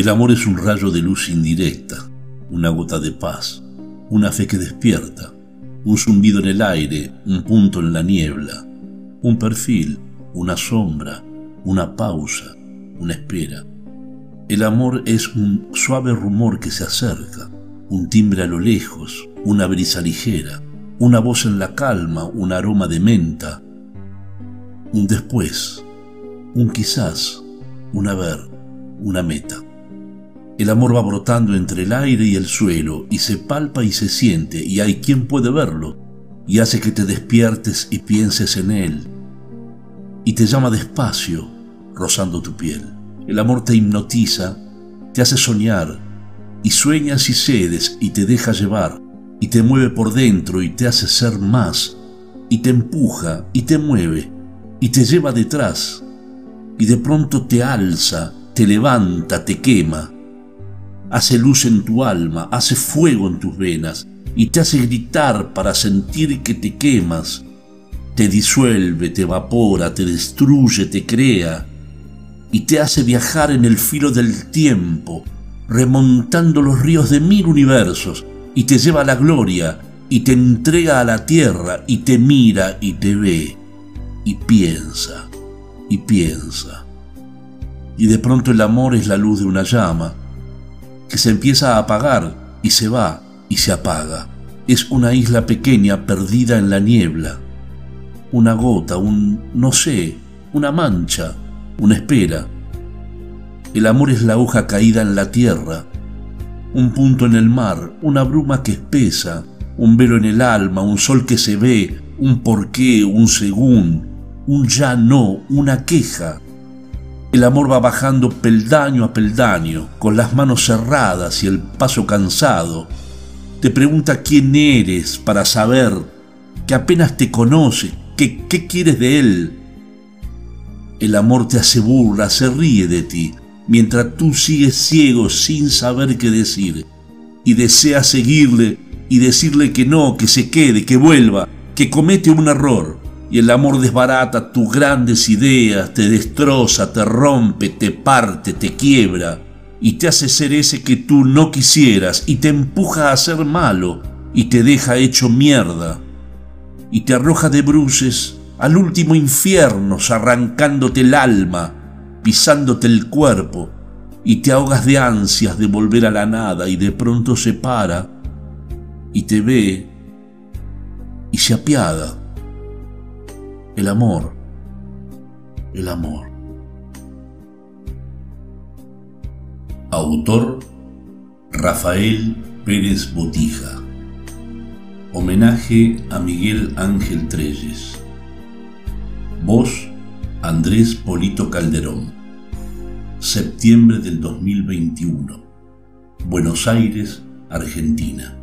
El amor es un rayo de luz indirecta, una gota de paz, una fe que despierta, un zumbido en el aire, un punto en la niebla, un perfil, una sombra, una pausa, una espera. El amor es un suave rumor que se acerca, un timbre a lo lejos, una brisa ligera, una voz en la calma, un aroma de menta, un después, un quizás, un haber, una meta. El amor va brotando entre el aire y el suelo y se palpa y se siente y hay quien puede verlo y hace que te despiertes y pienses en él y te llama despacio rozando tu piel. El amor te hipnotiza, te hace soñar y sueñas y cedes y te deja llevar y te mueve por dentro y te hace ser más y te empuja y te mueve y te lleva detrás y de pronto te alza, te levanta, te quema hace luz en tu alma, hace fuego en tus venas y te hace gritar para sentir que te quemas. Te disuelve, te evapora, te destruye, te crea y te hace viajar en el filo del tiempo, remontando los ríos de mil universos y te lleva a la gloria y te entrega a la tierra y te mira y te ve y piensa y piensa. Y de pronto el amor es la luz de una llama que se empieza a apagar y se va y se apaga. Es una isla pequeña perdida en la niebla. Una gota, un no sé, una mancha, una espera. El amor es la hoja caída en la tierra, un punto en el mar, una bruma que espesa, un velo en el alma, un sol que se ve, un porqué, un según, un ya no, una queja, el amor va bajando peldaño a peldaño, con las manos cerradas y el paso cansado. Te pregunta quién eres para saber que apenas te conoce, que qué quieres de él. El amor te hace burla, se ríe de ti, mientras tú sigues ciego sin saber qué decir, y deseas seguirle y decirle que no, que se quede, que vuelva, que comete un error y el amor desbarata tus grandes ideas, te destroza, te rompe, te parte, te quiebra y te hace ser ese que tú no quisieras y te empuja a ser malo y te deja hecho mierda y te arroja de bruces al último infierno, arrancándote el alma, pisándote el cuerpo y te ahogas de ansias de volver a la nada y de pronto se para y te ve y se apiada el amor, el amor. Autor Rafael Pérez Botija. Homenaje a Miguel Ángel Treyes. Voz Andrés Polito Calderón. Septiembre del 2021. Buenos Aires, Argentina.